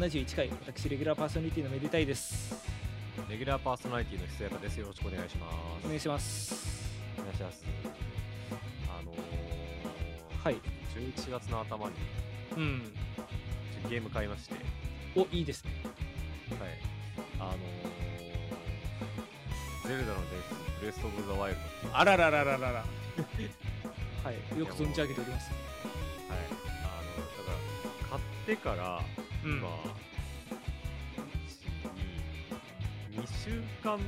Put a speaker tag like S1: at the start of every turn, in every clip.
S1: ラ時代71回、私、レギュラーパーソナリティのめでたいです。
S2: レギュラーパーソナリティのひそやかです。よろしくお願いします。
S1: お願いします。
S2: お願いします。あのー、
S1: はい。
S2: 11月の頭に
S1: うん。
S2: ゲーム買いまして、はい。
S1: お、いいですね。
S2: あのー、ゼルダの伝説、ブレスト・オブ・ザ・ワイルド。は
S1: あらららららら。はい。よく存じ上げております。
S2: い。あの、だから、買ってから、
S1: うん。
S2: 今、1、2、2週間、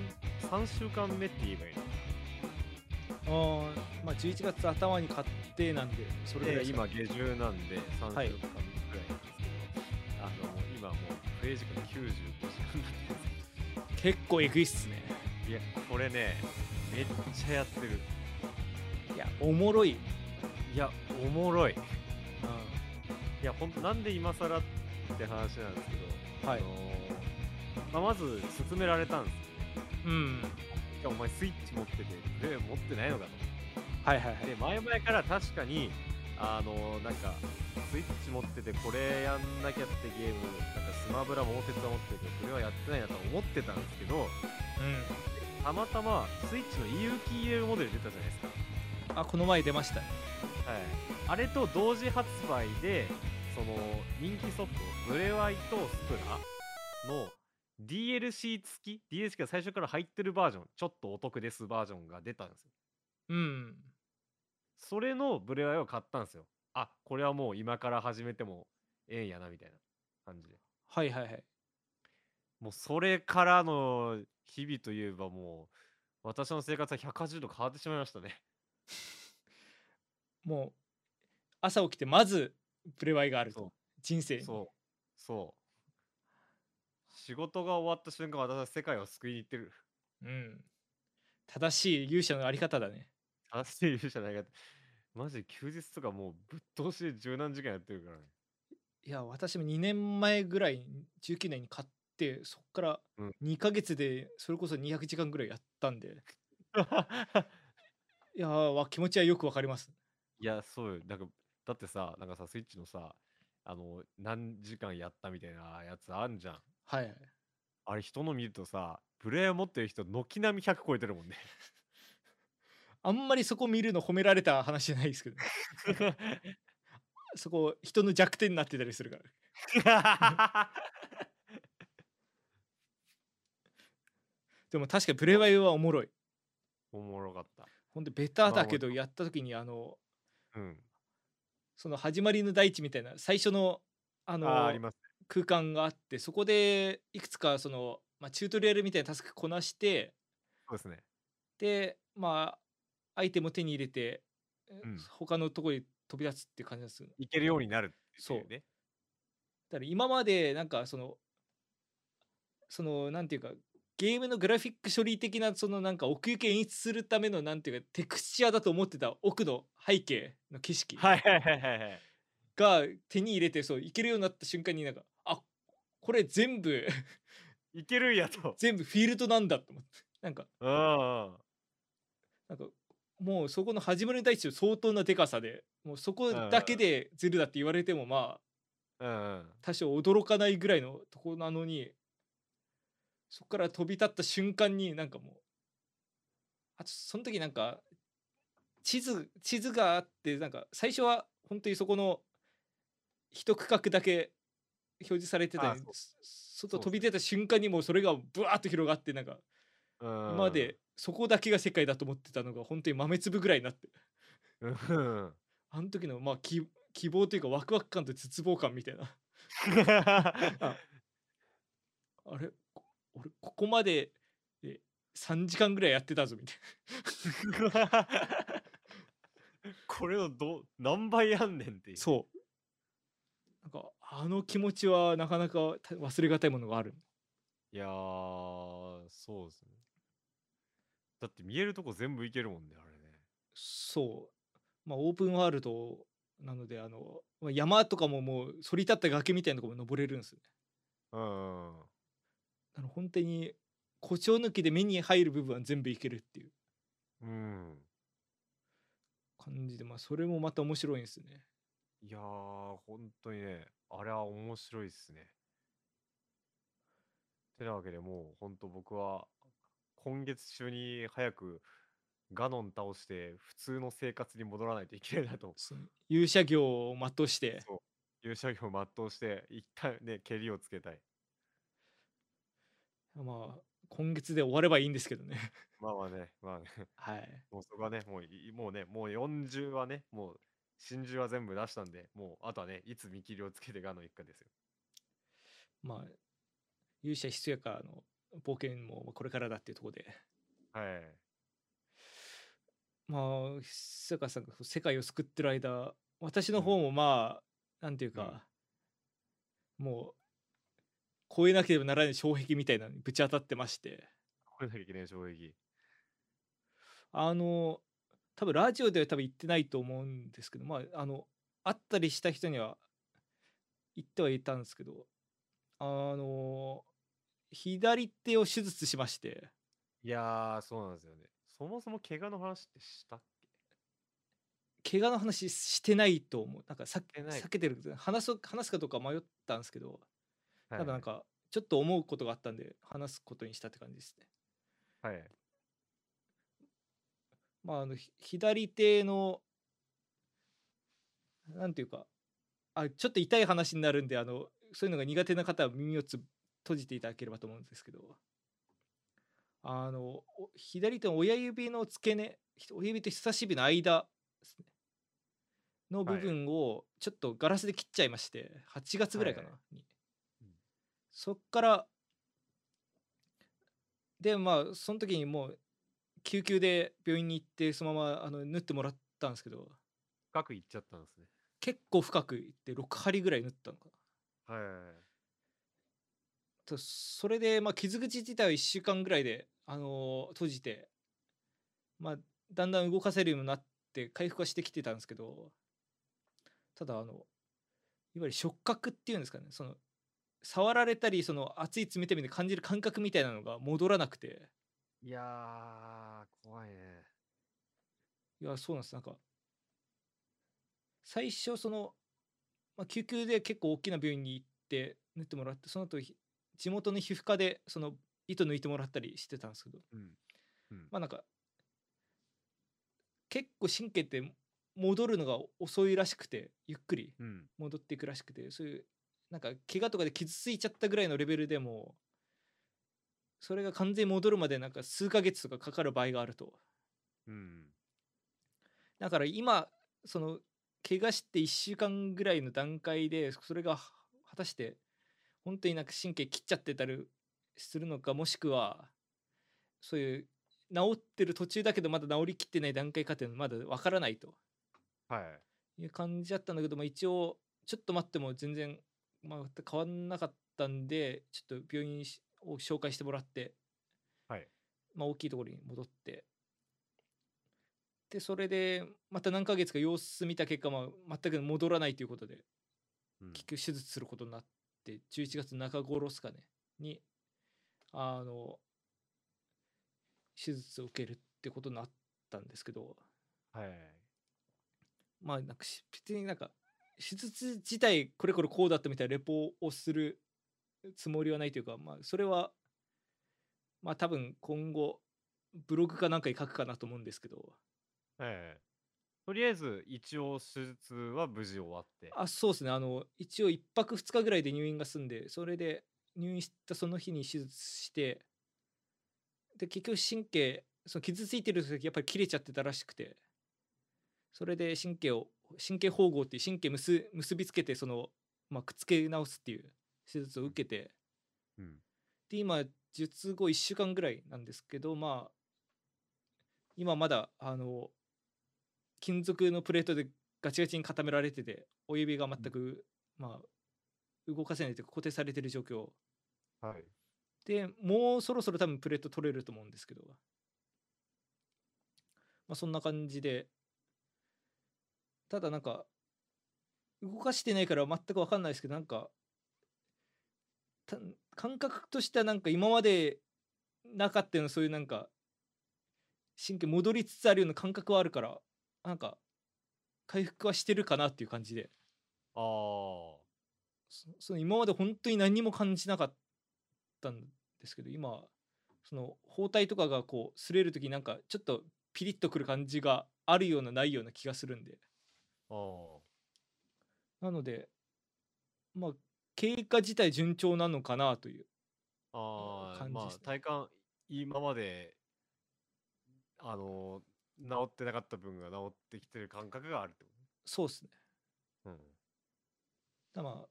S2: 3週間目って言えばいいの？
S1: あーまあ、11月頭に買ってなんで、それぐらい
S2: で
S1: ですか？
S2: 今下旬なんで3週間ぐら
S1: はいい
S2: なんですけど、あの今もうプレイ時間95時間になんです。
S1: 結構えぐいっすね。
S2: いやこれねめっちゃやってる。
S1: いや、おもろい。
S2: いやおもろい。い
S1: うん。
S2: やほんとなんで今更って話なんですけど、
S1: はい
S2: あのまあ、まず勧められたんです
S1: うん。
S2: いやお前スイッチ持っててプレイ持ってないのかと
S1: はいはいはい。
S2: で前々から確かにあのなんかスイッチ持っててこれやんなきゃってゲームなんかスマブラ桃鉄は持ってるけどこれはやってないなとは思ってたんですけど
S1: う
S2: たまたまスイッチの EUKL モデル出たじゃないですか、
S1: ん。あ、この前出ましたね。
S2: はい、あれと同時発売でその人気ソフトブレワイとスプラの DLC 付き DLC が最初から入ってるバージョンちょっとお得ですバージョンが出たんですよ
S1: うん。
S2: それのブレワイを買ったんですよ。あこれはもう今から始めてもええんやなみたいな感じで。
S1: はいはいはい。
S2: もうそれからの日々といえばもう私の生活は180度変わってしまいましたね。
S1: もう、朝起きてまず、プレワイがあると。人生に。
S2: そう。そう。仕事が終わった瞬間私は世界を救いに行ってる。
S1: うん。正しい勇者のあり方だね。
S2: 正しい勇者ないかマジで休日とかもうぶっ通しで十何時間やってるからね。
S1: いや、私も2年前ぐらいに、19年に買って、そっから
S2: うん
S1: 2ヶ月で、それこそ200時間ぐらいやったんで、いやーわ気持ちはよくわかります。
S2: いや、そうよ。なんか、だってさ、なんかさ、スイッチのさ、あの、何時間やったみたいなやつあんじゃん。
S1: はいはい。
S2: あれ、人の見るとさ、プレイヤー持ってる人、軒並み100超えてるもんね。
S1: あんまりそこ見るの褒められた話じゃないですけど、そこ人の弱点になってたりするから。でも確かにプレワイはおもろい。
S2: おもろかった。
S1: ほんでベターだけど
S2: まあ
S1: やった時にあの
S2: うん。
S1: その始まりの大地みたいな最初のあ
S2: あ
S1: の。空間があってそこでいくつかその、まあ、チュートリアルみたいなタスクこなして
S2: そうですね。
S1: でまあアイテムを手に入れて、
S2: うん
S1: 他のところに飛び立つっていう感じなんですよ
S2: いけるようになるって
S1: そう
S2: いうね。
S1: だから今までなんかそのそのなんていうかゲームのグラフィック処理的なそのなんか奥行き演出するためのなんていうかテクスチャーだと思ってた奥の背景の景色。が手に入れてそういけるようになった瞬間になんかあこれ全部
S2: いけるんやと。
S1: 全部フィールドなんだと思ってなんか。なんかもうそこの始まりに対して相当なでかさでもうそこだけでゼルだって言われてもまあ
S2: うんうん。
S1: 多少驚かないぐらいのとこなのにそこから飛び立った瞬間になんかもうあとその時なんか地図地図があってなんか最初は本当にそこの一区画だけ表示されてた外飛び出た瞬間にもうそれがブワーッと広がってなんか
S2: うん
S1: 今までそこだけが世界だと思ってたのが本当に豆粒ぐらいになって。
S2: うん。
S1: あの時のまあ希希望というかワクワク感と絶望感みたいな。あれ？こ俺ここまでえ3時間ぐらいやってたぞみたい
S2: これのど何倍やんねんっていう。
S1: なそうなんかあの気持ちはなかなかた忘れがたいものがある
S2: いやー、そうですね。だって見えるとこ全部いけるもんね、あれね。
S1: そうまあオープンワールドなのであのまあ山とかももう反り立った崖みたいなところも登れるんですよね
S2: うんうん。
S1: あの本当に誇張抜きで目に入る部分は全部いけるっていう
S2: うん。
S1: 感じでまあそれもまた面白いんですよね
S2: いやー、本当にね、あれは面白いっすね。てなわけでもうほんと僕は今月中に早くガノン倒して普通の生活に戻らないといけないなと。
S1: 勇者業を全うして
S2: そう。勇者業を全うして一旦ね、蹴りをつけたい。
S1: まあ今月で終わればいいんですけどね。
S2: まあまあね、まあね。
S1: はい。
S2: もうそこはね、もういもうね、もう40はね、もう真珠は全部出したんで、もうあとはね、いつ見切りをつけてガノン行くかですよ。
S1: まあ勇者ひそやかの冒険もこれからだっていうところで。
S2: はい。
S1: まあ、ひそやかさんが世界を救ってる間、私の方もまあ、なんていうか、もう、超えなければならない障壁みたいなのにぶち当たってまして、
S2: これなきゃいけない衝撃。
S1: あの、多分ラジオでは多分言ってないと思うんですけど、まあ、あの、会ったりした人には言ってはいたんですけど、あの、左手を手術しまして、
S2: いやー、そうなんですよね。そもそも怪我の話ってしたっ
S1: 怪我の話してないと思う。なんか避けてる話す話すかどうか迷ったんですけど、
S2: け
S1: ただなん、かちょっと思うことがあったんで話すことにしたって感じですね。
S2: はい。はい。
S1: まああのひ左手のなんていうかあちょっと痛い話になるんであのそういうのが苦手な方は耳をつ閉じていただければと思うんですけど。あのお左手の親指の付け根ひ親指と人差し指の間ですね。の部
S2: はい
S1: 分をちょっとガラスで切っちゃいまして8月ぐらいかな、
S2: はい
S1: そっからでまあその時にもう救急で病院に行ってそのままあの縫ってもらったんですけど。
S2: 深くいっちゃったんですね。
S1: 結構深くいって6針ぐらい縫ったのか。な
S2: はいはい。
S1: それでまあ傷口自体は1週間ぐらいで、あのー閉じてまあだんだん動かせるようになって回復はしてきてたんですけど。ただあのいわゆる触覚っていうんですかね。その触られたりその熱い冷たい目で感じる感覚みたいなのが戻らなくて
S2: いやー、怖いね。
S1: いやそうなんですなんか最初その、まあ、救急で結構大きな病院に行って縫ってもらってその後ひ地元の皮膚科でその糸抜いてもらったりしてたんですけど
S2: うん。うん。
S1: まあなんか結構神経って戻るのが遅いらしくてゆっくり
S2: うん。
S1: 戻っていくらしくてそういうなんか怪我とかで傷ついちゃったぐらいのレベルでもそれが完全に戻るまでなんか数ヶ月とかかかる場合があると
S2: うん。
S1: だから今その怪我して1週間ぐらいの段階でそれが果たして本当になんか神経切っちゃってたりするのかもしくはそういう治ってる途中だけどまだ治りきってない段階かっていうのはまだわからないと
S2: はい。
S1: いう感じだったんだけど、まあ、一応ちょっと待っても全然、まあ、変わんなかったんでちょっと病院しを紹介してもらって、
S2: はい。
S1: まあ、大きいところに戻ってでそれでまた何ヶ月か様子見た結果、まあ、全く戻らないということで
S2: うん
S1: 結局手術することになって11月中頃ですかねにあの手術を受けるってことになったんですけど
S2: はい。
S1: まあなんかし別になんか手術自体これこれこうだったみたいなレポをするつもりはないというかまあそれはまあ多分今後ブログかなんかに書くかなと思うんですけど
S2: はい。とりあえず、一応手術は無事終わって。
S1: あそうですねあの一応1泊2日ぐらいで入院が済んでそれで入院したその日に手術してで結局神経その傷ついてる時やっぱり切れちゃってたらしくてそれで神経を神経縫合っていう神経結結びつけてその、まあ、くっつけ直すっていう手術を受けて。
S2: うん。
S1: で今術後1週間ぐらいなんですけどまあ今まだあの金属のプレートでガチガチに固められてて親指が全く、まあ動かせないというか固定されてる状況。
S2: はい。
S1: でもうそろそろ多分プレート取れると思うんですけど。まあそんな感じでただなんか動かしてないから全く分かんないですけどなんかた感覚としてはなんか今までなかったようなそういうなんか神経戻りつつあるような感覚はあるからなんか回復はしてるかなっていう感じで
S2: ああ。
S1: そその今まで本当に何にも感じなかったんですけど今その包帯とかがこう擦れる時なんかちょっとピリッとくる感じがあるようなないような気がするんで。なのでまあ経過自体順調なのかなという
S2: ああ、まあ
S1: 感じですね
S2: 体感今まであの治ってなかった分が治ってきてる感覚があるってこ
S1: そうですね
S2: とね。
S1: だまあ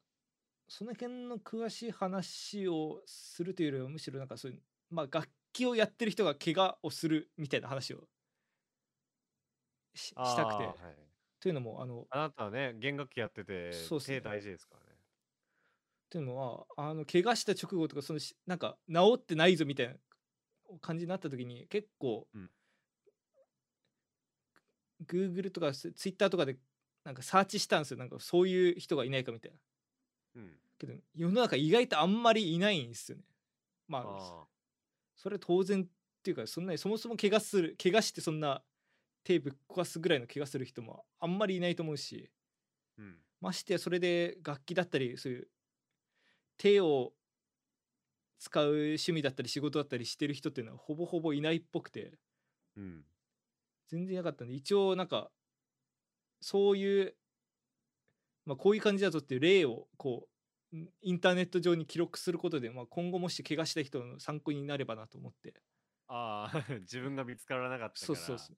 S1: その辺の詳しい話をするというよりはむしろなんかそういうまあ楽器をやってる人が怪我をするみたいな話をし
S2: うん。
S1: したくて
S2: はい。
S1: というのもあの
S2: あなたはね、弦楽器やってて、
S1: そうっすね。
S2: 手大事ですからね。
S1: というのはあの怪我した直後とかそのしなんか治ってないぞみたいな感じになった時に結構、
S2: うん。
S1: Google とかツ Twitter とかでなんかサーチしたんですよ。なんかそういう人がいないかみたいな。
S2: うん。
S1: けど世の中意外とあんまりいないんですよね。まあ
S2: あ
S1: それは当然っていうかそんなにそもそも怪我する怪我してそんな手ぶっ壊すぐらいの怪我する人もあんまりいないと思うし
S2: ーうん。
S1: ましてやそれで楽器だったりそういう手を使う趣味だったり仕事だったりしてる人っていうのはほぼほぼいないっぽくて
S2: うん。
S1: 全然いなかったんで一応なんかそういう、まあ、こういう感じだぞっていう例をこうんインターネット上に記録することで、まあ、今後もし怪我した人の参考になればなと思って
S2: ああ、自分が見つからなかったから。
S1: そうそうですね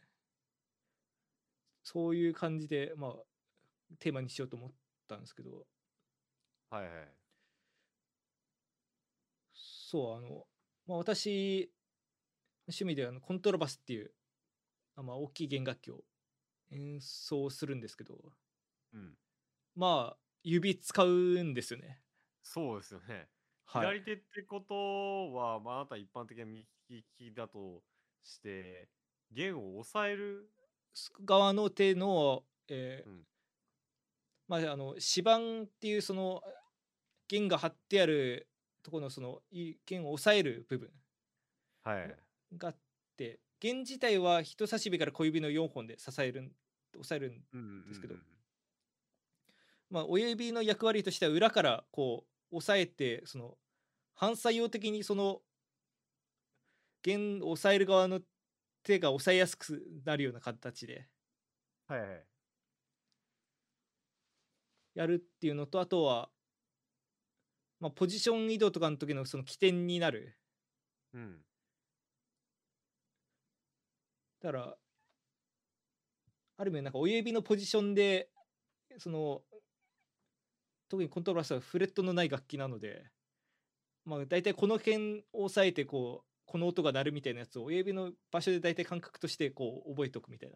S1: そういう感じでまあテーマにしようと思ったんですけど
S2: はいはい。
S1: そうあの、まあ、私趣味であのコントラバスっていうあ、まあ、大きい弦楽器を演奏するんですけど
S2: うん。
S1: まあ指使うんですよね。
S2: そうですよね。
S1: はい、
S2: 左手ってことは、まあ、あなた一般的な右利きだとして、弦を押さえる。
S1: 側の手の、えー
S2: うん。
S1: まああの指板っていうその弦が張ってあるところのそのい弦を押さえる部分。
S2: はい。
S1: があって弦自体は人差し指から小指の4本で支えるん押さえるん。ですけど。まあ、親指の役割としては裏からこう押さえてその反作用的にその弦を押さえる側の手が押さえやすくなるような形で。やるっていうのとあとは、まあ、ポジション移動とかの時のその起点になる
S2: うん。
S1: だからある意味なんか親指のポジションでその特にコントラバスはフレットのない楽器なのでまあ大体この辺を押さえてこうこの音が鳴るみたいなやつを親指の場所で大体感覚としてこう覚えておくみたいな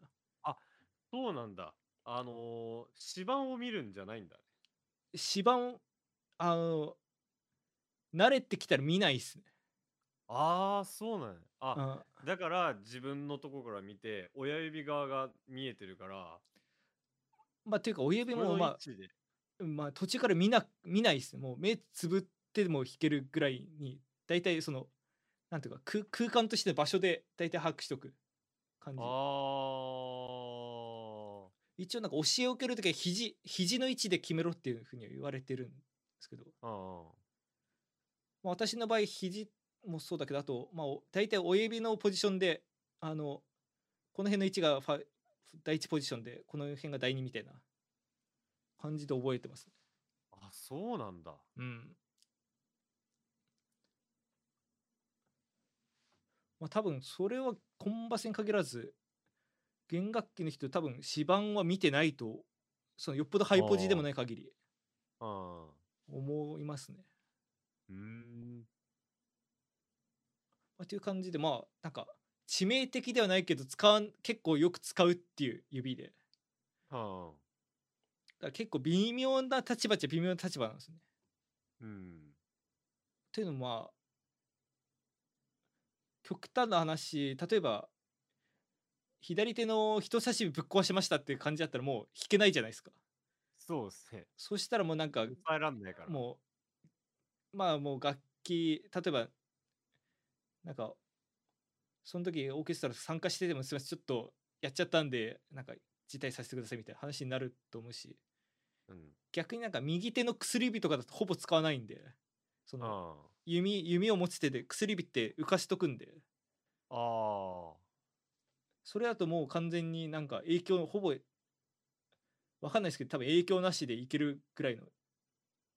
S2: そうなんだ。あのー、指板を見るんじゃないんだね。
S1: 指板あの慣れてきたら見ないっすね
S2: ああ、そうなんや。あ、
S1: あ
S2: だから自分のとこから見て、親指側が見えてるから、
S1: まあというか親指もま。あまあ途中から見な見ないっすねもう目つぶってでも弾けるぐらいに大体そのなんていうか空空間としての場所で大体把握しとく感じ。一応なんか教えを受けるときは肘肘の位置で決めろっていうふうには言われてるんですけど、
S2: あ
S1: まあ、私の場合肘もそうだけどあと、まあ、お大体親指のポジションであのこの辺の位置がファ第一ポジションでこの辺が第二みたいな感じで覚えてますね。
S2: あ。あ、そうなんだ。
S1: うん。まあ多分それはコンバスに限らず弦楽器の人多分指板は見てないとそのよっぽどハイポジでもない限り。思いますね。
S2: うーん。
S1: まあ、という感じでまあなんか致命的ではないけど使わん結構よく使うっていう指で
S2: はあ。
S1: ら結構微妙な立場っちゃ微妙な立場なんですね。
S2: うん。
S1: というのもまあ極端な話例えば左手の人差し指ぶっ壊しましたっていう感じだったらもう弾けないじゃないですか。
S2: そうですね。
S1: そしたらもうなんか。もうまあもう楽器例えばなんかその時オーケストラ参加しててもすみませんちょっとやっちゃったんでなんか辞退させてくださいみたいな話になると思うし
S2: うん。
S1: 逆になんか右手の薬指とかだとほぼ使わないんでその
S2: あ
S1: 弓弓を持つ手で薬指って浮かしとくんで
S2: あ。ああ。
S1: それだともう完全になんか影響ほぼわかんないですけど多分影響なしでいけるくらいの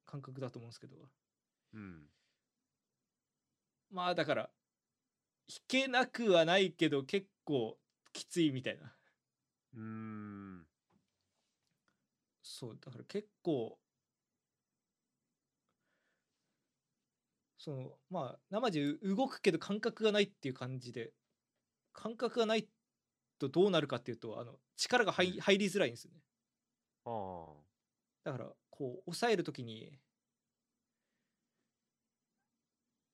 S1: 感覚だと思うんですけど
S2: うん。
S1: まあだから弾けなくはないけど結構きついみたいな
S2: うーん。
S1: そうだから結構そのまあ生地動くけど感覚がないっていう感じで感覚がないとどうなるかっていうとあの力が入,、
S2: うん
S1: 入りづらいんですよね
S2: あ
S1: だからこう押さえるときに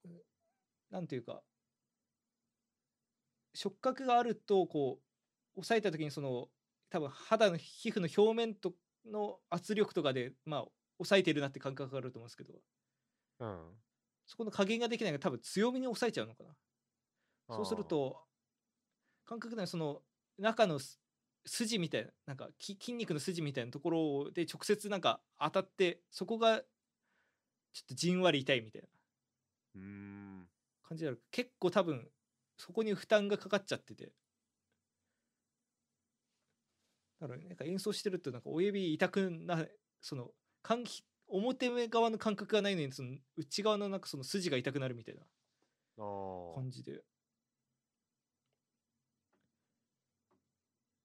S1: うなんていうか触覚があるとこう押さえたときにその多分肌の皮膚の表面との圧力とかでまあ押さえてるなって感覚があると思うんですけど
S2: あ。うん。
S1: そこの加減ができないから多分強めに押さえちゃうのかな。そうすると感覚ではその中のす筋みたいななんかき筋肉の筋みたいなところで直接なんか当たってそこがちょっとじんわり痛いみたいな。感じである。結構多分そこに負担がかかっちゃってて。だからなんか演奏してるとなんか親指痛くなその感表目側の感覚がないのにその内側のなんかその筋が痛くなるみたいな。感じで。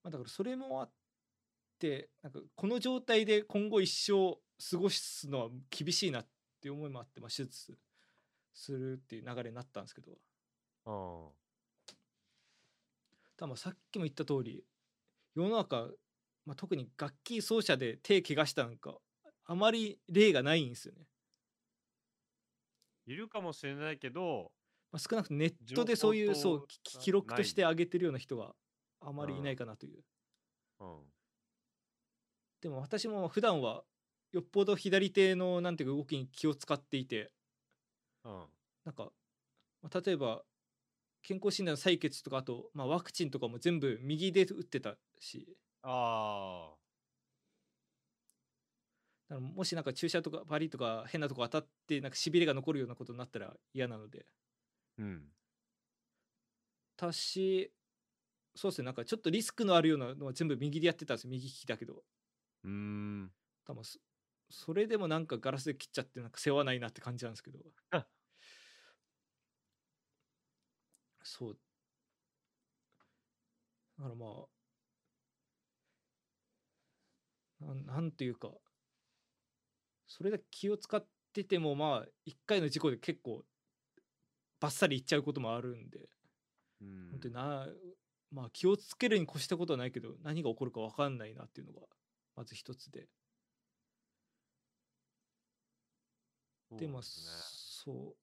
S1: まあ、だからそれもあってなんかこの状態で今後一生過ごすのは厳しいなっていう思いもあって、まあ、手術するっていう流れになったんですけど
S2: あ
S1: ただまあさっきも言った通り世の中、まあ、特に楽器奏者で手怪我したなんかあまり例がないんですよね。
S2: いるかもしれないけど、
S1: まあ、少なくともネットでそういうそう記録として
S2: ない
S1: 上げてるような人があまりいないかなという。
S2: うん。
S1: でも私も普段はよっぽど左手のなんていうか動きに気を使っていて
S2: うん。
S1: なんか、まあ例えば健康診断の採血とかあと、まあ、ワクチンとかも全部右で打ってたし
S2: あ
S1: だからもしなんか注射とかバリとか変なとこ当たってなんかしびれが残るようなことになったら嫌なので。
S2: あ。うん。
S1: たしそうですね。なんかちょっとリスクのあるようなのは全部右でやってたんですよ。右利きだけど。
S2: うーん。
S1: 多分そそれでもなんかガラスで切っちゃってなんか世話ないなって感じなんですけど。
S2: あ。
S1: そう。だからまあなんなんていうかそれで気を使っててもまあ一回の事故で結構バッサリいっちゃうこともあるんで
S2: うん。
S1: 本当になまあ気をつけるに越したことはないけど何が起こるか分かんないなっていうのがまず一つででまあ
S2: す
S1: そう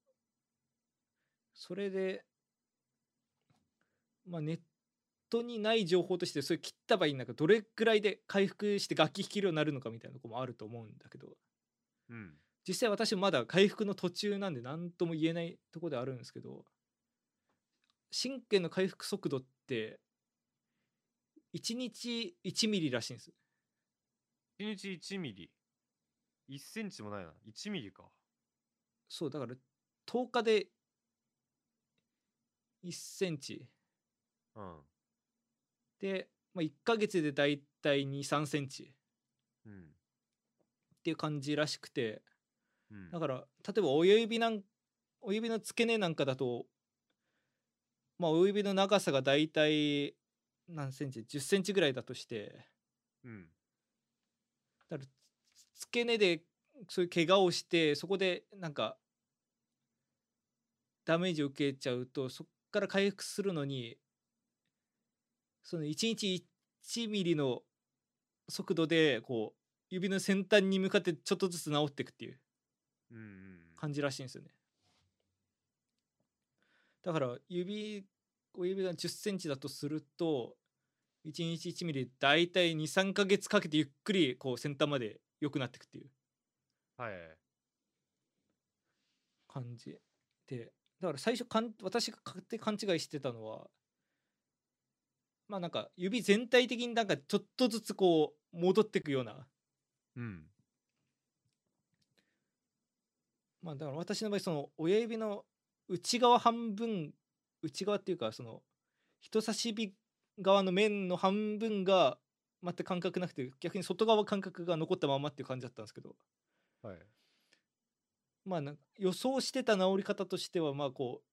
S1: それでまあネットにない情報としてそれ切った場合になんかどれくらいで回復して楽器弾けるようになるのかみたいなとこもあると思うんだけど
S2: ね。うん。
S1: 実際私まだ回復の途中なんで何とも言えないとこではあるんですけど神経の回復速度って1日1ミリらしいんです
S2: 1日1ミリ。1センチもないな。1ミリか。
S1: そうだから10日で1センチ
S2: うん。
S1: で、まあ、1ヶ月でだいたい2 3センチっ
S2: うん。
S1: ていう感じらしくて
S2: うん。
S1: だから例えば親指なん親指の付け根なんかだとまあ親指の長さがだいたい何センチ？10センチぐらいだとして
S2: うん。
S1: だからつ付け根でそういう怪我をしてそこでなんかダメージを受けちゃうとそこから回復するのにその1日1ミリの速度でこう指の先端に向かってちょっとずつ治っていくっていう。感じらしいんですよねだから指親指が1 0センチだとすると1日1ミリだいたい23ヶ月かけてゆっくりこう先端まで良くなっていくっていう
S2: はい。
S1: 感じでだから最初かん私が勝手に勘違いしてたのはまあなんか指全体的になんかちょっとずつこう戻っていくような
S2: うん。
S1: まあだから私の場合その親指の内側半分内側っていうかその人差し指側の面の半分が全く感覚なくて逆に外側感覚が残ったままっていう感じだったんですけど
S2: はい。
S1: まあなんか予想してた治り方としてはまあこう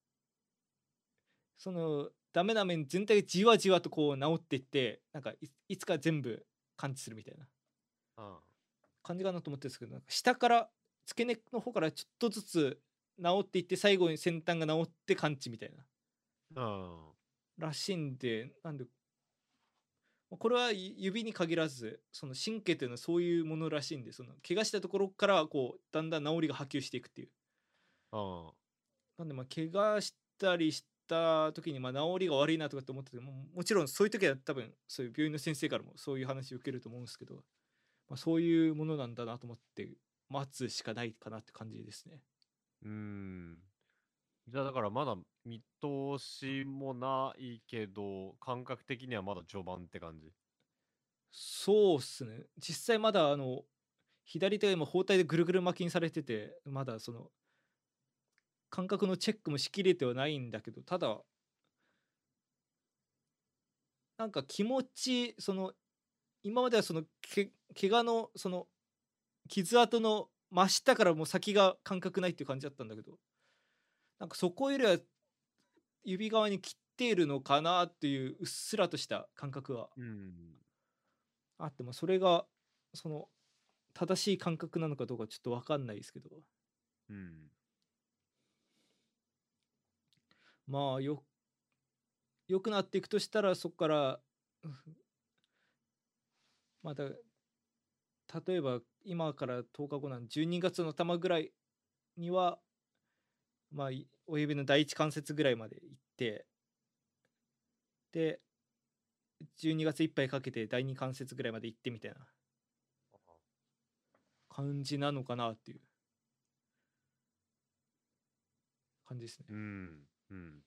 S1: そのダメな面全体がじわじわとこう治っていってなんかいいつか全部感知するみたいな
S2: あ
S1: 感じかなと思ってるんですけどなんか下から付け根の方からちょっとずつ治っていって最後に先端が治って感知みたいな
S2: あ。
S1: らしいんでなんでまあこれは指に限らずその神経っていうのはそういうものらしいんでその怪我したところからこうだんだん治りが波及していくっていう。なんでまあ怪我したりした時にまあ治りが悪いなとかって思っててももちろんそういう時は多分そういう病院の先生からもそういう話を受けると思うんですけど、まあ、そういうものなんだなと思って待つしかないかなって感じですね。
S2: うーん。じゃあだからまだ見通しもないけど、感覚的にはまだ序盤って感じ？
S1: そうっすね実際まだあの左手が今包帯でぐるぐる巻きにされててまだその感覚のチェックもしきれてはないんだけどただなんか気持ちその今まではそのけ怪我のその傷跡の真下からもう先が感覚ないっていう感じだったんだけどなんかそこよりは指側に切っているのかなっていううっすらとした感覚は
S2: うん。
S1: あってもそれがその正しい感覚なのかどうかちょっと分かんないですけど
S2: うん。
S1: まあよ良くなっていくとしたらそこからうんまた例えば今から10日後なん12月の頭ぐらいにはまあい親指の第一関節ぐらいまで行ってで12月いっぱいかけて第二関節ぐらいまで行ってみたいな感じなのかなっていう感じですね。
S2: うん。うん。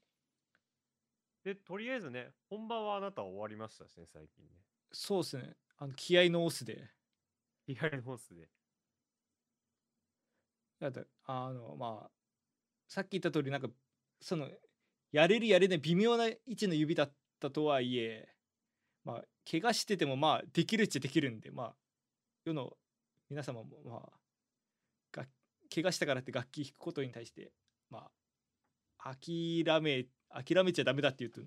S2: で、とりあえずね、本番はあなたは終わりましたしね、最近ね。
S1: そうですね。あの気合のオスで。
S2: 左のスで。
S1: だってあのまあさっき言った通りなんかそのやれるやれない微妙な位置の指だったとはいえまあ怪我しててもまあできるっちゃできるんでまあ世の皆様もまあが怪我したからって楽器弾くことに対してまあ諦め諦めちゃダメだって言うと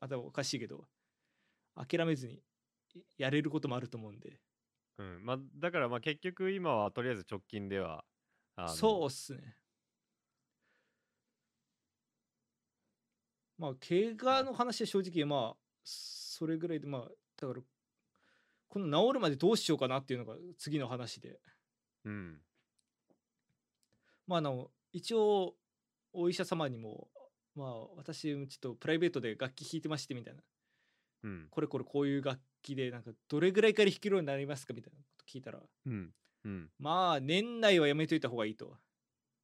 S1: またおかしいけど諦めずにやれることもあると思うんで
S2: うん。まあ、だからまあ結局今はとりあえず直近では、
S1: そうっすね。まあ、怪我の話は正直、まあ、それぐらいで、まあ、だから、この治るまでどうしようかなっていうのが次の話で。
S2: うん。
S1: まあ、あの、一応、お医者様にも、まあ、私、ちょっとプライベートで楽器弾いてましてみたいな。
S2: うん。
S1: これこれこういう楽器で、なんか、どれぐらいから弾けるようになりますかみたいなこと聞いたら、
S2: うん。うん。
S1: まあ、年内はやめといた方がいいと。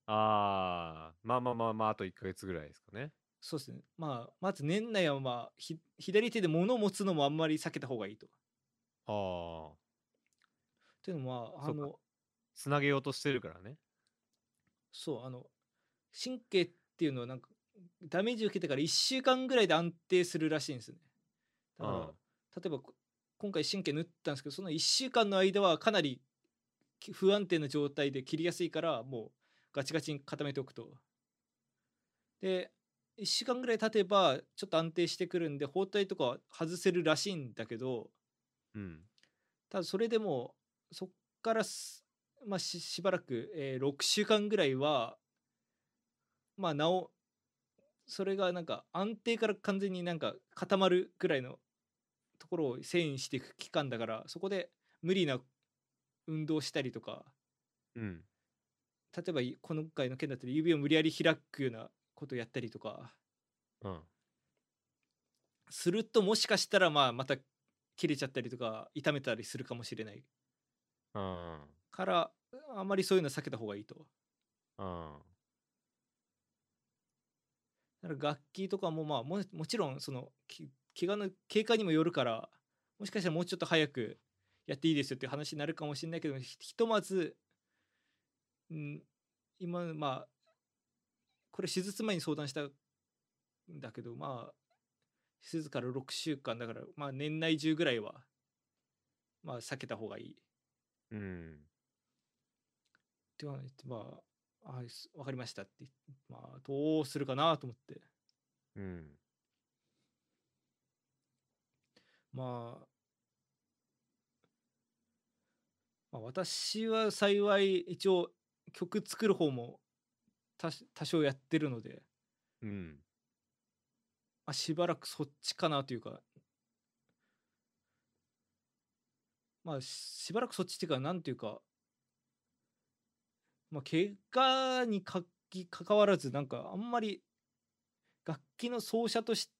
S2: ああ、まあまあまあまあ、あと1ヶ月ぐらいですかね。
S1: そうですね。まあ、まず年内は、まあ、ひ左手で物を持つのもあんまり避けた方がいいと。
S2: ああ、
S1: っていうのは、あの、
S2: つなげようとしてるからね。
S1: そう、あの、神経っていうのは、なんか、ダメージを受けてから1週間ぐらいで安定するらしいんですよね。だから、
S2: うん
S1: 例えば、こ今回神経縫ったんですけど、その1週間の間はかなりき不安定な状態で切りやすいから、もうガチガチに固めておくと。で、1週間ぐらい経てば、ちょっと安定してくるんで、包帯とかは外せるらしいんだけど、
S2: うん。
S1: ただそれでもそっからす、まあ、ししばらく、えー6週間ぐらいはまあなおそれがなんか安定から完全になんか固まるぐらいのところを遷移していく期間だからそこで無理な運動したりとか
S2: うん。
S1: 例えばい今回の件だったら指を無理やり開くようなことをやったりとか
S2: うん。
S1: するともしかしたらまあまた切れちゃったりとか痛めたりするかもしれない
S2: うん。
S1: からあんまりそういうのは避けた方がいいと。
S2: うん。
S1: だから楽器とかもまあももちろんそのき怪我の経過にもよるからもしかしたらもうちょっと早くやっていいですよっていう話になるかもしれないけどひひとまず、ん今まあこれ手術前に相談したんだけどまあ手術から6週間だからまあ年内中ぐらいはまあ避けた方がいい
S2: うん。
S1: って言われてまああすわかりましたって言ってまあどうするかなと思って
S2: うん。
S1: まあまあ私は幸い一応曲作る方も多多少やってるので、
S2: うん。
S1: まあ、しばらくそっちかなというか。まあししばらくそっちっていうかなんていうか。まあ怪我にかき関わらずなんかあんまり楽器の奏者とし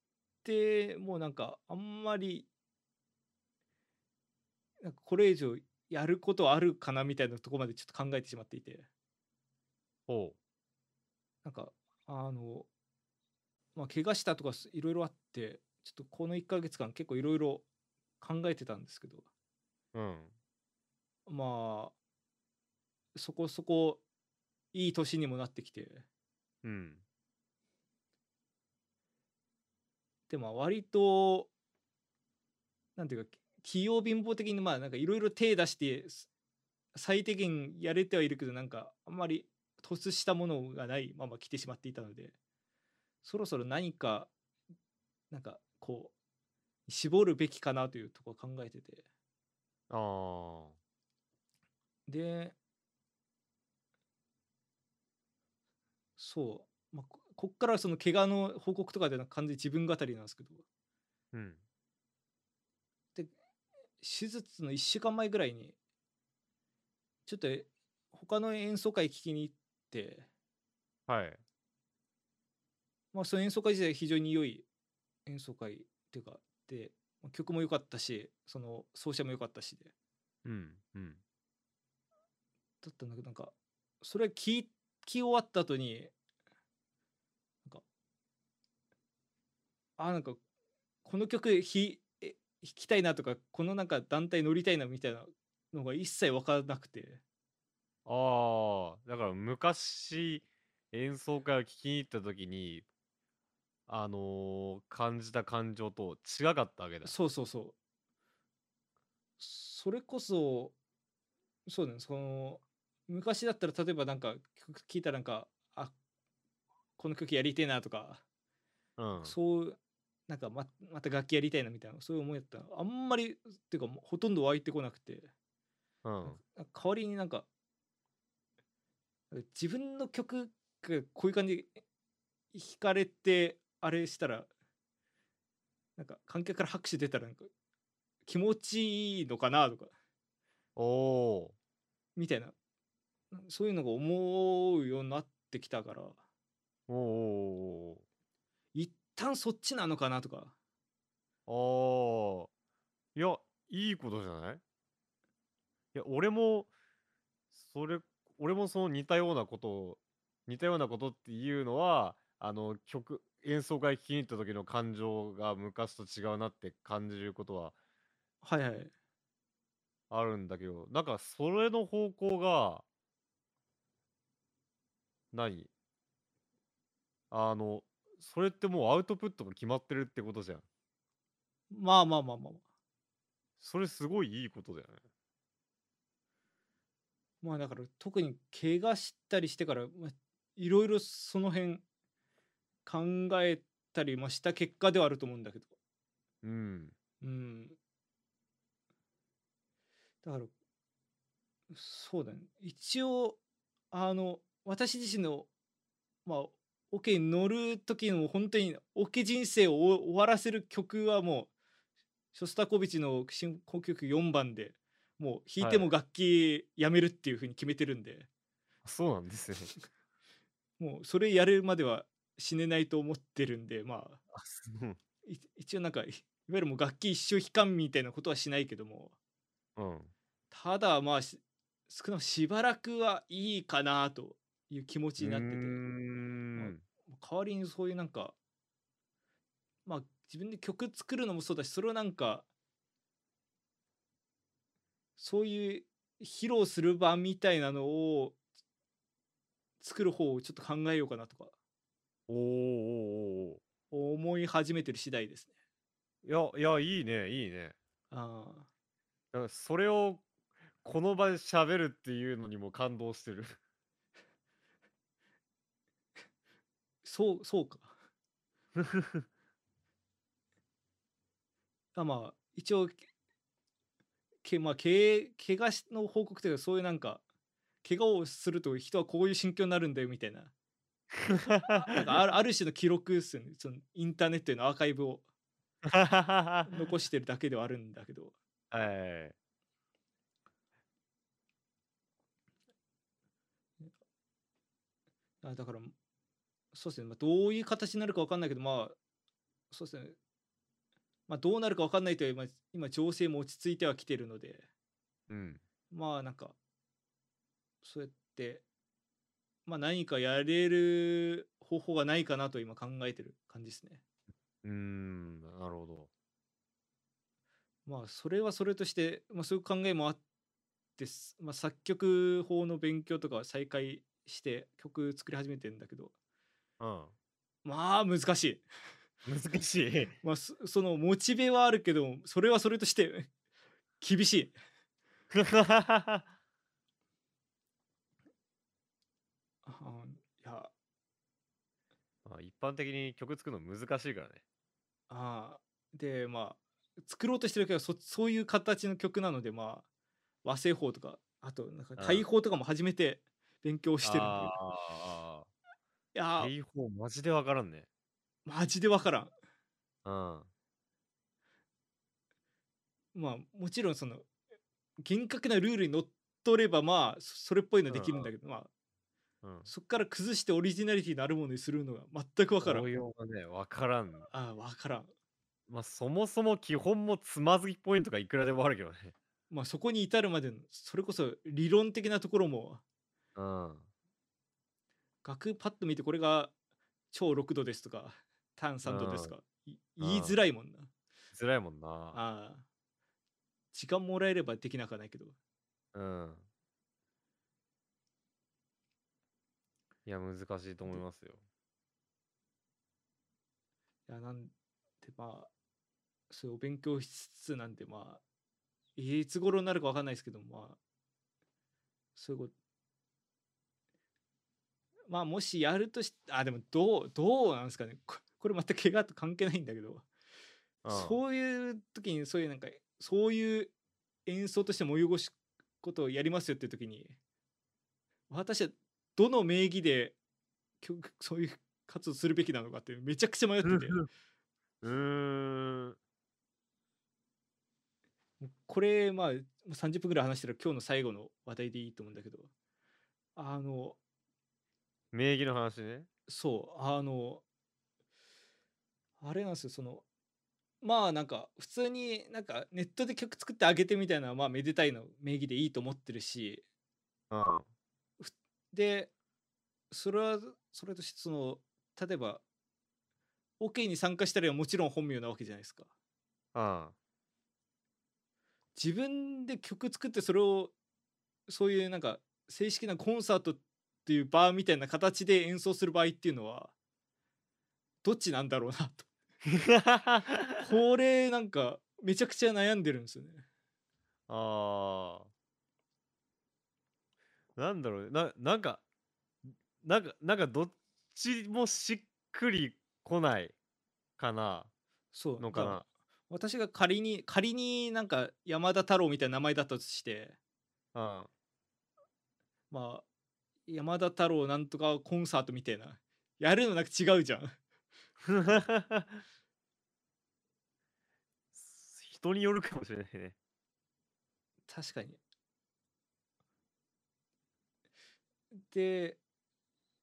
S1: てもうなんかあんまりなんかこれ以上やることあるかなみたいなところまでちょっと考えてしまっていて
S2: ほ
S1: なんかあのまあ怪我したとかすいろいろあってちょっとこの1ヶ月間結構いろいろ考えてたんですけど
S2: う。うん。
S1: まあそこそこいい年にもなってきて
S2: うん。
S1: でも割となんていうか器用貧乏的にまあなんかいろいろ手出してす最低限やれてはいるけどなんかあんまり突したものがないまま来てしまっていたのでそろそろ何かなんかこう絞るべきかなというところを考えてて
S2: ああ。
S1: でそう、まあ、ここっからその怪我の報告とかでは完全に自分語りなんですけど
S2: うん。
S1: 手術の1週間前ぐらいにちょっと他の演奏会聞きに行って、
S2: はい。
S1: まあ、その演奏会自体非常に良い演奏会っていうかでまあ曲も良かったしその奏者も良かったしで
S2: うん。うん。
S1: だったんだけどなんかそれ聞き終わった後になんかあなんかこの曲ひえ弾きたいなとかこのなんか団体乗りたいなみたいなのが一切分からなくて
S2: ああ。だから昔、演奏会を聞きに行った時に、あのー感じた感情と違かったわけだ。
S1: そうそうそうそれこそそうなんですその昔だったら例えばなんか曲聴いたらなんかあこの曲やりてえなとか
S2: うん。
S1: そうなんかままた楽器やりたいなみたいなそういう思いだったらあんまりっていうかほとんど湧いてこなくて。
S2: うん。
S1: 代わりになんか自分の曲がこういう感じで弾かれてあれしたらなんか観客から拍手出たらなんか気持ちいいのかなとか。
S2: おお
S1: みたいな。そういうのが思うようになってきたから。
S2: ー。おーお
S1: 一旦そっちなのかなとか。
S2: ああ。いや、いいことじゃない？いや、俺も、それ、俺もその似たようなことを、似たようなことっていうのは、あの、曲、演奏会聴きに行った時の感情が昔と違うなって感じることは
S1: はいはい
S2: あるんだけど、なんかそれの方向が、何あの、それってもうアウトプットが決まってるってことじゃん。
S1: まあまあまあまあまあ
S2: それすごいいいことだよね。
S1: まあだから特に怪我したりしてからまあいろいろその辺考えたりもした結果ではあると思うんだけど
S2: うん。
S1: うんだからそうだね一応あの私自身のまあオケに乗る時の本当にオケ人生を終終わらせる曲はもうショスタコビチの新交曲4番でもう弾いても楽器やめるっていうふうに決めてるんで、
S2: そうなんですね。
S1: もうそれやるまでは死ねないと思ってるんでまあ。一応なんかいいわゆるもう楽器一生弾かんみたいなことはしないけども。
S2: うん。
S1: ただまあし少なくしばらくはいいかなという気持ちになってて。
S2: うーん。
S1: 代わりにそういうなんかまあ自分で曲作るのもそうだしそれをなんかそういう披露する場みたいなのを作る方をちょっと考えようかなとか。
S2: おーお
S1: 思い始めてる次第ですね。
S2: ーいやいやいいねいいね。
S1: あ
S2: それをこの場で喋るっていうのにも感動してる
S1: そうそうか。あまあ一応けまあけ怪我しの報告というかそういうなんか怪我をすると人はこういう心境になるんだよみたいな。なんかあるある種の記録ですよね。そのインターネットへのアーカイブを残してるだけではあるんだけど。
S2: はい。
S1: あだからそうですね、まあ、どういう形になるか分かんないけどまあそうですね。まあどうなるか分かんないという今今情勢も落ち着いてはきてるので。
S2: うん。
S1: まあなんかそうやってまあ何かやれる方法がないかなと今考えてる感じですね。
S2: うーんなるほど。
S1: まあそれはそれとして、まあ、そういう考えもあってす、まあ、作曲法の勉強とかは再開して曲作り始めてるんだけど
S2: うん。
S1: まあ難しい。
S2: 難しい。
S1: まあ、そそのモチベはあるけどそれはそれとして 厳しい。あいや。
S2: まあ一般的に曲作るの難しいからね。
S1: あでまあ作ろうとしてるけどそそういう形の曲なのでまあ和製法とかあとなんか
S2: うん。
S1: 大法とかも初めて勉強してるんだけど
S2: あ
S1: いや
S2: あ警報マジでわからんね。
S1: マジでわからん。
S2: うん。
S1: まあもちろんその厳格なルールにのっとればまあそそれっぽいのできるんだけど、まあ
S2: うん。
S1: そっから崩してオリジナリティのあるものにするのが全くわからん。
S2: 応用がねわからん。
S1: ああわからん。
S2: まあそもそも基本もつまずきポイントがいくらでもあるけどね。
S1: まあそこに至るまでのそれこそ理論的なところも
S2: うん
S1: 楽パッと見てこれが超6度ですとか 単3度ですとか言いづらいもんな。
S2: 辛いもんな。
S1: ああ。時間もらえればできなくはないけど。
S2: うん。いや難しいと思いますよ。
S1: いやなんでまあそういうお勉強しつつなんてまあいつ頃になるかわかんないですけどまあそういうことまあもしやるとしあでもどうどうなんですかね。ここれ全く怪我と関係ないんだけど。
S2: うん
S1: そういう時にそういうなんかそういう演奏として催しことをやりますよっていう時に私はどの名義で曲そういう活動するべきなのかってめちゃくちゃ迷ってて。
S2: うーん。
S1: これまあ30分ぐらい話したら今日の最後の話題でいいと思うんだけど。あの
S2: 名義の話ね。
S1: そうあのあれなんですよそのまあなんか普通になんかネットで曲作ってあげてみたいなのはまあめでたいの名義でいいと思ってるし。
S2: うん。
S1: でそれはそれとしてその例えば OK に参加したらもちろん本名なわけじゃないですか。
S2: うん。
S1: 自分で曲作ってそれをそういうなんか正式なコンサートっていうバーみたいな形で演奏する場合っていうのはどっちなんだろうなと。これなんかめちゃくちゃ悩んでるんですよね。
S2: あー。なんだろうね。ななんかなんかなんかどっちもしっくりこないかな。
S1: そう
S2: のかな。
S1: だら私が仮に仮になんか山田太郎みたいな名前だったとして
S2: うん。
S1: まあ山田太郎なんとかコンサートみたいな。やるのなんか違うじゃん。
S2: 人によるかもしれないね。
S1: 確かに。で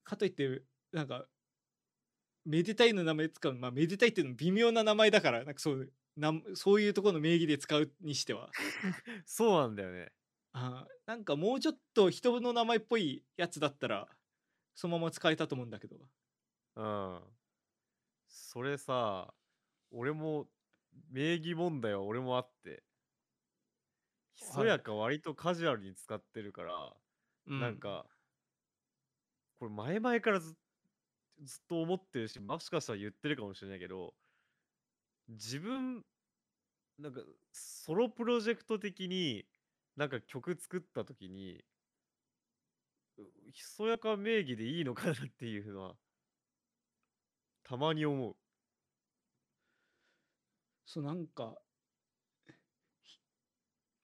S1: かといってなんかめでたいの名前使うまあめでたいっていうのも微妙な名前だからなんかそうなんそういうところの名義で使うにしては。
S2: そうなんだよね
S1: あーなんかもうちょっと人の名前っぽいやつだったらそのまま使えたと思うんだけど。
S2: うん。それさ俺も名義問題は俺もあって。ひそやか割とカジュアルに使ってるから、
S1: う
S2: なんかこれ前々からずずっと思ってるし、もしかしたら言ってるかもしれないけど、自分、なんかソロプロジェクト的に、なんか曲作った時に、うひそやか名義でいいのかなっていうのは、たまに思う。
S1: そうなんかひ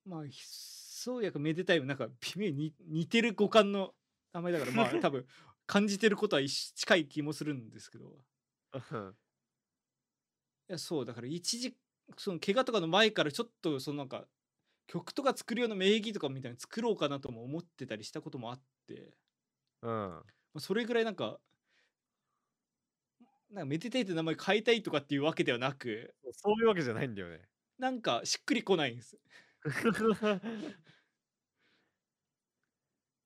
S1: まあひそうやかめでたいもなんか微妙に似てる五感の名前だからまあ多分 感じてることは近い気もするんですけど。
S2: うん。
S1: いやそうだから一時その怪我とかの前からちょっとそのなんか曲とか作るような名義とかみたいなの作ろうかなとも思ってたりしたこともあって、
S2: うん。
S1: まあ、それぐらいなんかなんかめでたいって名前変えたいとかっていうわけではなく
S2: そういうわけじゃないんだよね。
S1: なんかしっくりこないんです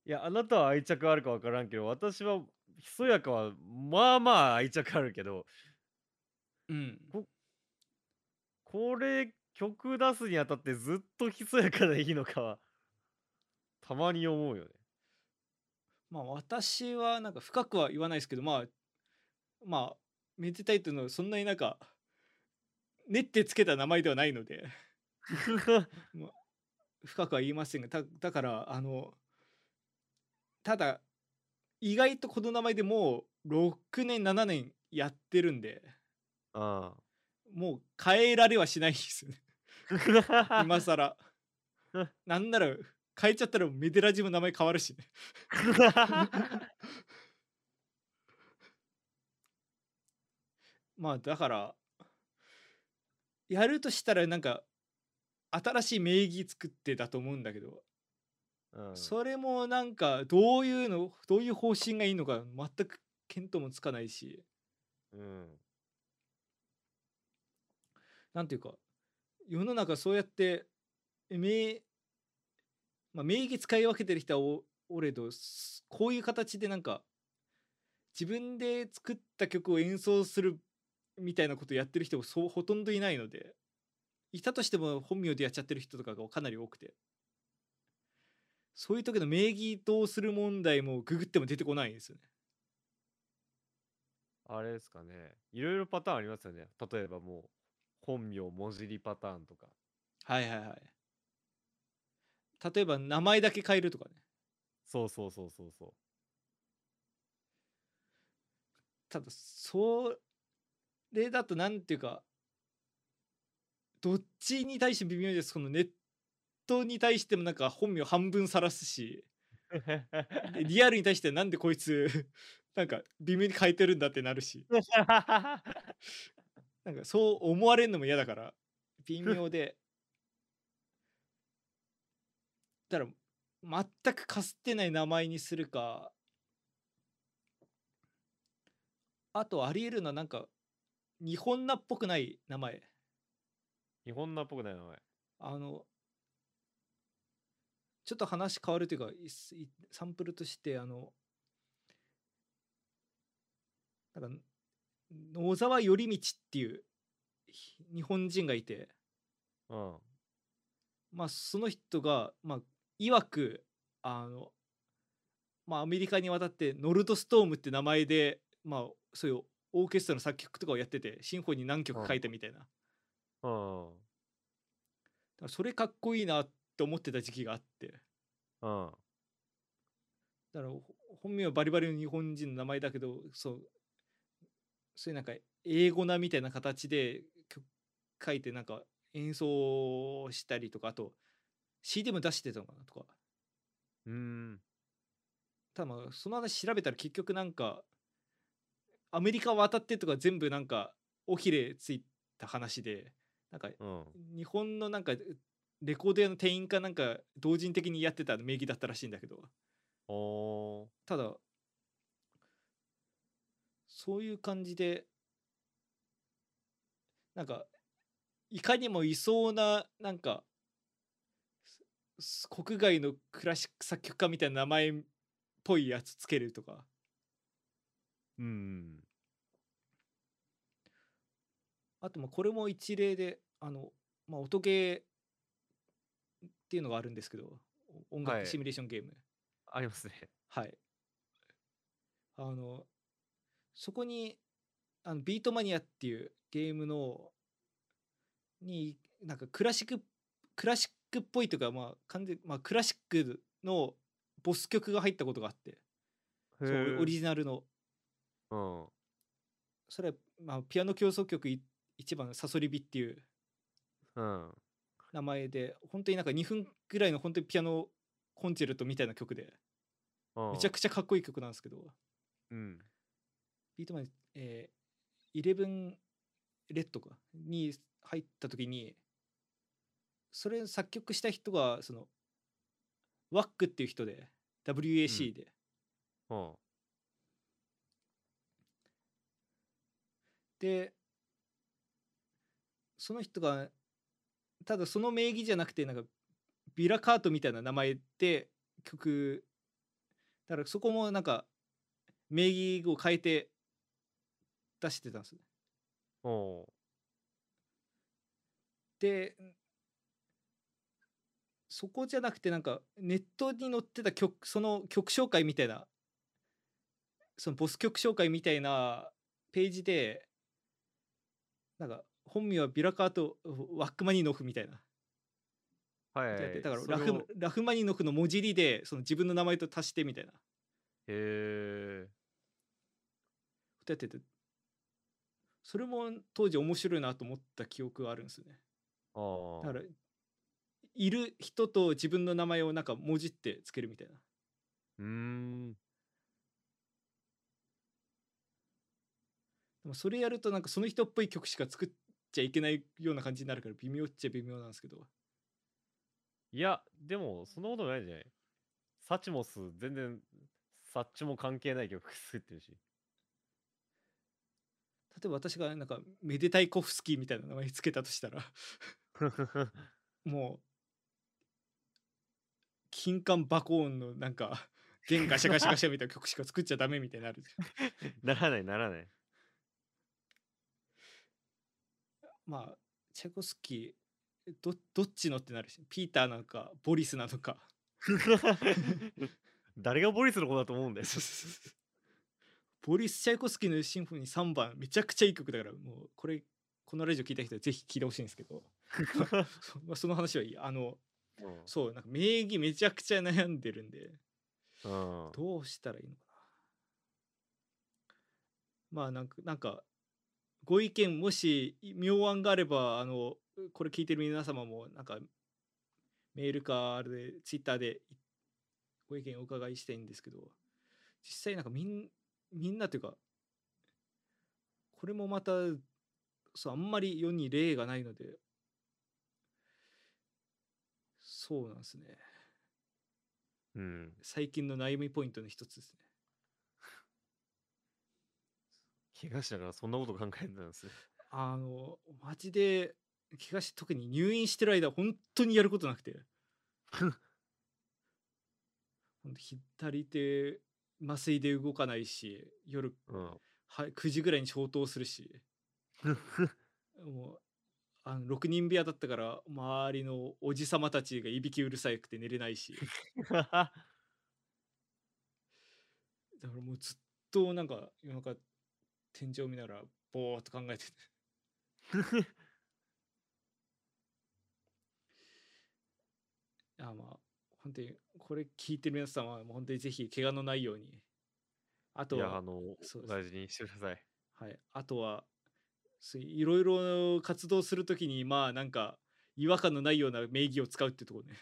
S2: いや、あなたは愛着あるかわからんけど、私は、ひそやかは、まあまあ愛着あるけど、
S1: うん
S2: これ、曲出すにあたってずっとひそやかでいいのかは、たまに思うよね。
S1: まあ私はなんか深くは言わないですけどまあまあめでたいっていうのはそんなになんか練ってつけた名前ではないので。深くは言いませんがだだからあのただ意外とこの名前でもう6年7年やってるんで。
S2: あ
S1: もう変えられはしないですよね
S2: あ。
S1: 今更なんなら変えちゃったらメデラジも名前変わるしね まあだからやるとしたらなんか新しい名義作ってだと思うんだけど、
S2: うん
S1: それもなんかどういうのどういう方針がいいのか全く見当もつかないし
S2: うん。
S1: なんていうか世の中そうやって名,、まあ、名義使い分けてる人はおおれどこういう形でなんか自分で作った曲を演奏するみたいなことやってる人もそうほとんどいないのでいたとしても本名でやっちゃってる人とかがかなり多くてそういう時の名義どうする問題もググっても出てこないんですよね。
S2: あれですかね。いろいろパターンありますよね。例えばもう、本名文字りパターンとか。
S1: はいはいはい。例えば名前だけ変えるとかね。
S2: そうそうそうそうそう。
S1: ただそれだとなんていうかどっちに対して微妙ですこのネットに対してもなんか本名半分さらすしで リアルに対してなんでこいつなんか微妙に変えてるんだってなるし なんかそう思われるのも嫌だから微妙で。だから全くかすってない名前にするか。あとありえるのはなんか日本名っぽくない名前。
S2: 日本名っぽくない名前。
S1: あのちょっと話変わるというかいすいサンプルとしてあのなんか野沢頼道っていうひ日本人がいて
S2: うん。
S1: まあその人がまあ曰くあのまあアメリカに渡ってノルドストームって名前でまあそういうオーケストラの作曲とかをやっててシンフォニー何曲書いたみたいな、だか
S2: うん。
S1: らそれかっこいいなって思ってた時期があって
S2: うん。
S1: だからほ本名はバリバリの日本人の名前だけどそうそういうなんか英語なみたいな形で曲書いてなんか演奏したりとかあと CD も出してたのかなとか
S2: うーん。
S1: ただまあその話調べたら結局なんかアメリカ渡ってとか全部なんか尾ひれついた話でなんか
S2: うん。
S1: 日本のなんかレコード屋の店員かなんか同人的にやってた名義だったらしいんだけど。ただそういう感じでなんかいかにもいそうななんかす国外のクラシック作曲家みたいな名前っぽいやつつけるとか
S2: うん。
S1: あとまあこれも一例であの、まあ、音ゲーっていうのがあるんですけどお音
S2: はい
S1: 楽シミュレーションゲーム
S2: ありますね。
S1: はい、あのそこにあのビートマニアっていうゲームのになんかクラシッククラシックっぽいというかまあ完全まあクラシックのボス曲が入ったことがあって。そうオリジナルの。
S2: うん。
S1: それは、まあ、ピアノ競争曲い一番サソリビっていう。
S2: うん。
S1: 名前で本当になんか2分ぐらいの本当にピアノコンチェルトみたいな曲で。
S2: うん。
S1: めちゃくちゃかっこいい曲なんですけど。
S2: うん。
S1: ビートマン、えー、イレブンレッドかに入った時にそれ作曲した人がそのワックっていう人で WAC で、
S2: うん。
S1: でその人がただその名義じゃなくてなんかビラカートみたいな名前で曲だからそこもなんか名義を変えて出してたんです
S2: お
S1: でそこじゃなくてなんかネットに載ってた曲その曲紹介みたいなそのボス曲紹介みたいなページでなんか本名はビラカート・ワックマニノフみたいな
S2: はいはいはい。
S1: だからラフラフマニノフの文字入りでその自分の名前と足してみたいなこ
S2: へえ。
S1: とやっててそれも当時面白いなと思った記憶があるんですよね
S2: ああ。
S1: だからいる人と自分の名前をなんかもじってつけるみたいな
S2: うーん。
S1: でもそれやるとなんかその人っぽい曲しか作っちゃいけないような感じになるから微妙っちゃ微妙なんですけど
S2: いや、でも、そんなことないんじゃない？サチモス、全然、サッチも関係ない曲作ってるし。
S1: 例えば私がなんかメデタイコフスキーみたいな名前つけたとしたらもう金管バコーンのなんか弦ガシャガシャガシャみたいな曲しか作っちゃダメみたいになる
S2: ならない、ならない。
S1: まあチェコスキーどどっちのってなるしピーターなのかボリスなのか
S2: 誰がボリスの子だと思うんだよ。
S1: ボリス・チャイコスキーのシンフォニー3番めちゃくちゃいい曲だからもうこれこのラジオ聞いた人はぜひ聞いてほしいんですけど。そまあ その話はいい。あの
S2: うん。
S1: そうなんか名義めちゃくちゃ悩んでるんで。
S2: うん。
S1: どうしたらいいのかな。まあなんかなんかご意見もし妙案があればあのこれ聞いてる皆様もなんかメールかあれでツイッターでご意見お伺いしたいんですけど。実際なんかみんみんなというかこれもまたそうあんまり世に例がないのでそうなんですね
S2: うん。
S1: 最近の悩みポイントの一つですね
S2: 怪我しながらそんなこと考えてたんですね。
S1: あのマジで怪我して特に入院してる間本当にやることなくて 左手麻酔で動かないし夜
S2: うん。
S1: は9時ぐらいに消灯するし。もうあの6人部屋だったから周りのおじさまたちがいびきうるさくて寝れないし。だからもうずっとなんか夜中天井見ながらぼーっと考えてて。いやまあ本当にこれ聞いてる皆様はもう本当にぜひ怪我のないように。あとは
S2: あの、大事にしてください。
S1: はい、あとはいろいろ活動するときにまあなんか違和感のないような名義を使うってところね。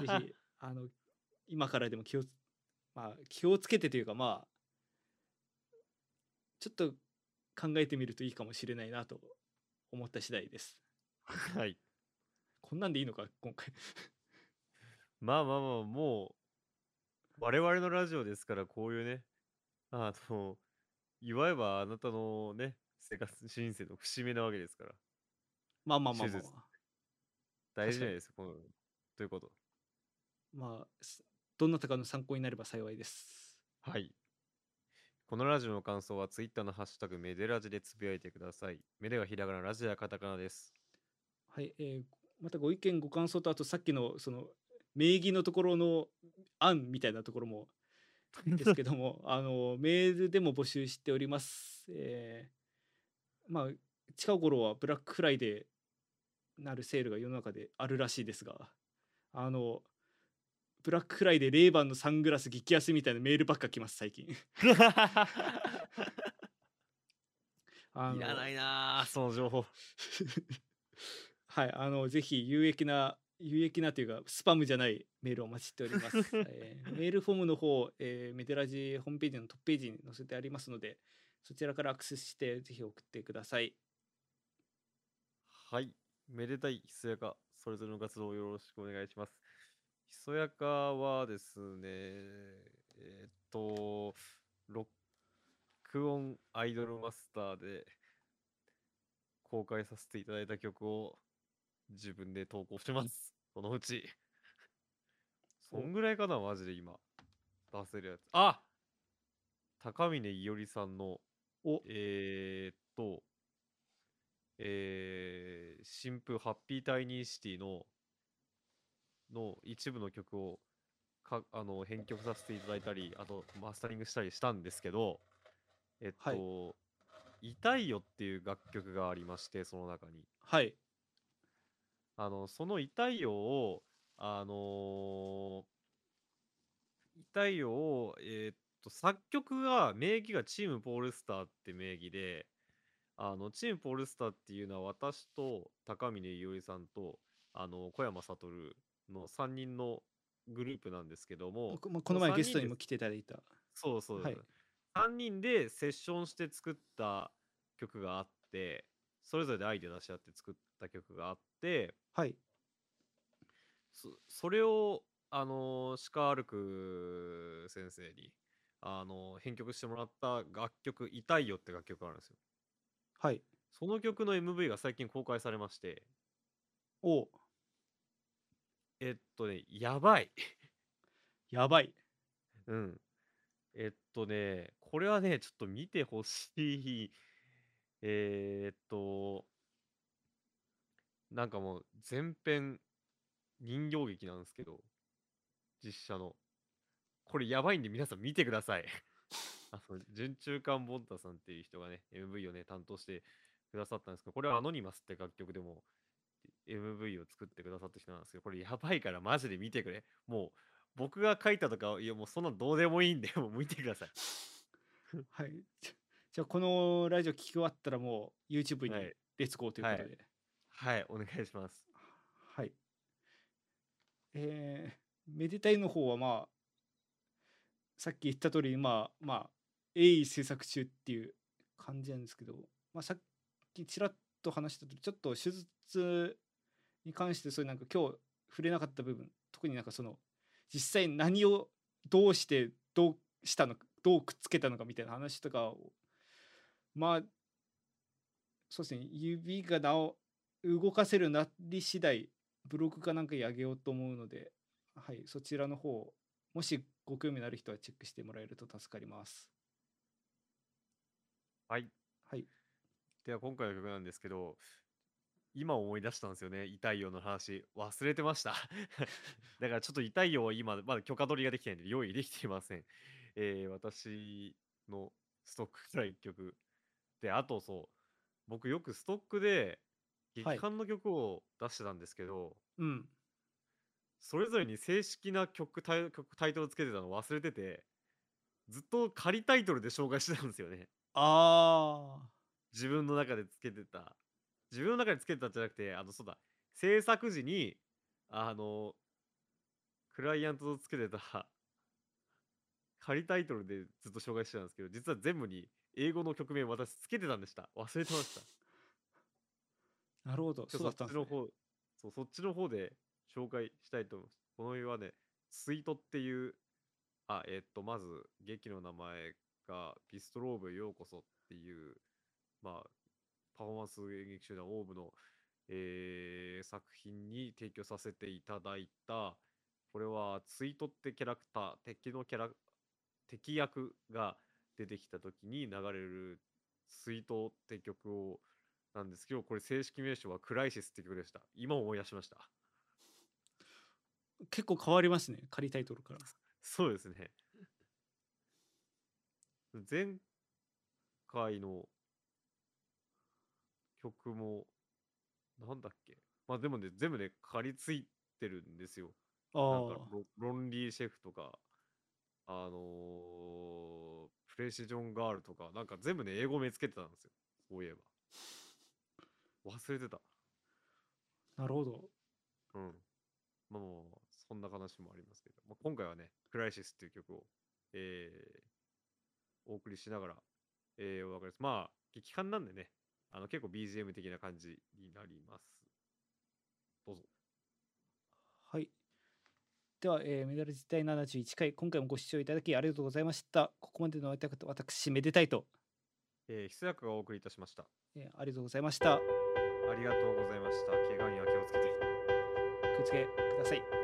S1: ぜひあの今からでも気をつ,、まあ、気をつけてというかまあちょっと考えてみるといいかもしれないなと思った次第です。
S2: はい。
S1: こんなんでいいのか今回
S2: まあまあまあ、もう、我々のラジオですから、こういうね、あの、祝えばあなたのね、生活人生の節目なわけですから、
S1: まあまあまあまあ
S2: 大事じゃないですか、この、ということ。
S1: まあすどなたかの参考になれば幸いです
S2: はい。このラジオの感想は、ツイッターのハッシュタグ、メデラジでつぶやいてください。メデがひらがな、ラジオはカタカナです。
S1: はい、えーまたご意見ご感想とあとさっきのその名義のところの案みたいなところもですけども あのメールでも募集しております。えーまあ近頃はブラックフライデーなるセールが世の中であるらしいですがあのブラックフライデーレイバンのサングラス激安みたいなメールばっか来ます最近。あ
S2: いらないなあその情報。
S1: はい、あのぜひ有益な有益なというかスパムじゃないメールをお待ちしております。えーメールフォームの方、えーメテラジホームページのトップページに載せてありますので、そちらからアクセスしてぜひ送ってください。
S2: はい。めでたいひそやか、それぞれの活動をよろしくお願いします。ひそやかはですね、えーっと、録音アイドルマスターで公開させていただいた曲を自分で投稿してます。そのうち。そんぐらいかな、マジで今。出せるやつ。あ高峰いおりさんの、
S1: お
S2: えー、っと、えー、新風ハッピータイニーシティのの一部の曲をかあの編曲させていただいたりあとマスタリングしたりしたんですけどえっ
S1: はい
S2: と「痛いよ」っていう楽曲がありましてその中に
S1: はい、
S2: あのその「痛いよ」をあのー痛いよをえーっと作曲が名義がチームポールスターって名義であのチームポールスターっていうのは私と高峰伊織さんとあの小山悟の3人のグループなんですけども
S1: こまこの前ゲストにも来ていただいた。
S2: そうそう。
S1: はい。
S2: 3人でセッションして作った曲があってそれぞれでアイデア出し合って作った曲があって
S1: はい、
S2: そそれをあのシカールク先生にあの編曲してもらった楽曲「痛いよ」って楽曲があるんですよ。
S1: はい、
S2: その曲の MV が最近公開されまして。
S1: お。
S2: えっとねやばい。
S1: やばい。
S2: うん。えっとねこれはねちょっと見てほしい。えーっとなんかもう全編人形劇なんですけど実写の。これやばいんで皆さん見てください。あの純中間ボンタさんっていう人がね MV をね担当してくださったんですけどこれはアノニマスって楽曲でも MV を作ってくださった人なんですけどこれやばいからマジで見てくれ。もう僕が書いたとかいやもうそんなのどうでもいいんでもう見てください。
S1: はい。じゃあこのラジオ聞き終わったらもう YouTube に
S2: はい。
S1: レッツゴーということで。
S2: はいはいお願いします
S1: はい。えー、めでたいの方はまあさっき言った通りまあまあ鋭意制作中っていう感じなんですけど、まあ、さっきちらっと話した通りちょっと手術に関してそういうなんか今日触れなかった部分特になんかその実際何をどうしてどうしたのかどうくっつけたのかみたいな話とかをまあそうですね指がなお動かせるなり次第ブログかなんかに上げようと思うので、はい、そちらの方もしご興味のある人はチェックしてもらえると助かります。
S2: はい。
S1: はい、
S2: では今回の曲なんですけど今思い出したんですよね痛いよの話。忘れてました。だからちょっと痛いよは今まだ許可取りができてないんで用意できていません、えー私のストックから1曲。であとそう僕よくストックで
S1: はい。
S2: 劇館の曲を出してたんですけど、
S1: うん、
S2: それぞれに正式な曲タイ曲タイトルつけてたの忘れててずっと仮タイトルで紹介してたんですよね。
S1: あ
S2: 自分の中でつけてた。自分の中でつけてたんじゃなくてあのそうだ。制作時にあのクライアントとつけてた仮タイトルでずっと紹介してたんですけど実は全部に英語の曲名私つけてたんでした。忘れてました。
S1: あなるほど。そうだったんです、ね、
S2: そっちの方そうそっちの方で紹介したいと思います。この絵はねスイートっていうあえっとまず劇の名前がビストローブへようこそっていうまあパフォーマンス演劇集団オーブの、えー作品に提供させていただいたこれはツイートってキャラクター敵のキャラ敵役が出てきた時に流れるツイートって曲をなんですけどこれ正式名称はクライシスって曲でした今思い出しました
S1: 結構変わりますね仮タイトルから。
S2: そうですね 前回の曲も、なんだっけまあでもね、全部ね、借りついてるんですよ。なんか
S1: ああ
S2: ロ、ロンリーシェフとか、あのープレシジョンガールとか、なんか全部ね、英語名つけてたんですよ。そういえば。忘れてた。
S1: なるほど。
S2: うん。まあもう、そんな話もありますけど、まあ、今回はね、クライシスっていう曲を、えーお送りしながら、えーお別れです。まあ、劇感なんでね、あの結構 BGM 的な感じになります。どうぞ。
S1: はい。では、えーメダル自体71回、今回もご視聴いただきありがとうございました。ここまでの私、めでたいと、
S2: えー、ひそやかがお送りいたしました。
S1: えーありがとうございました。
S2: ありがとうございました。怪我には気をつけて。
S1: 気をつけください。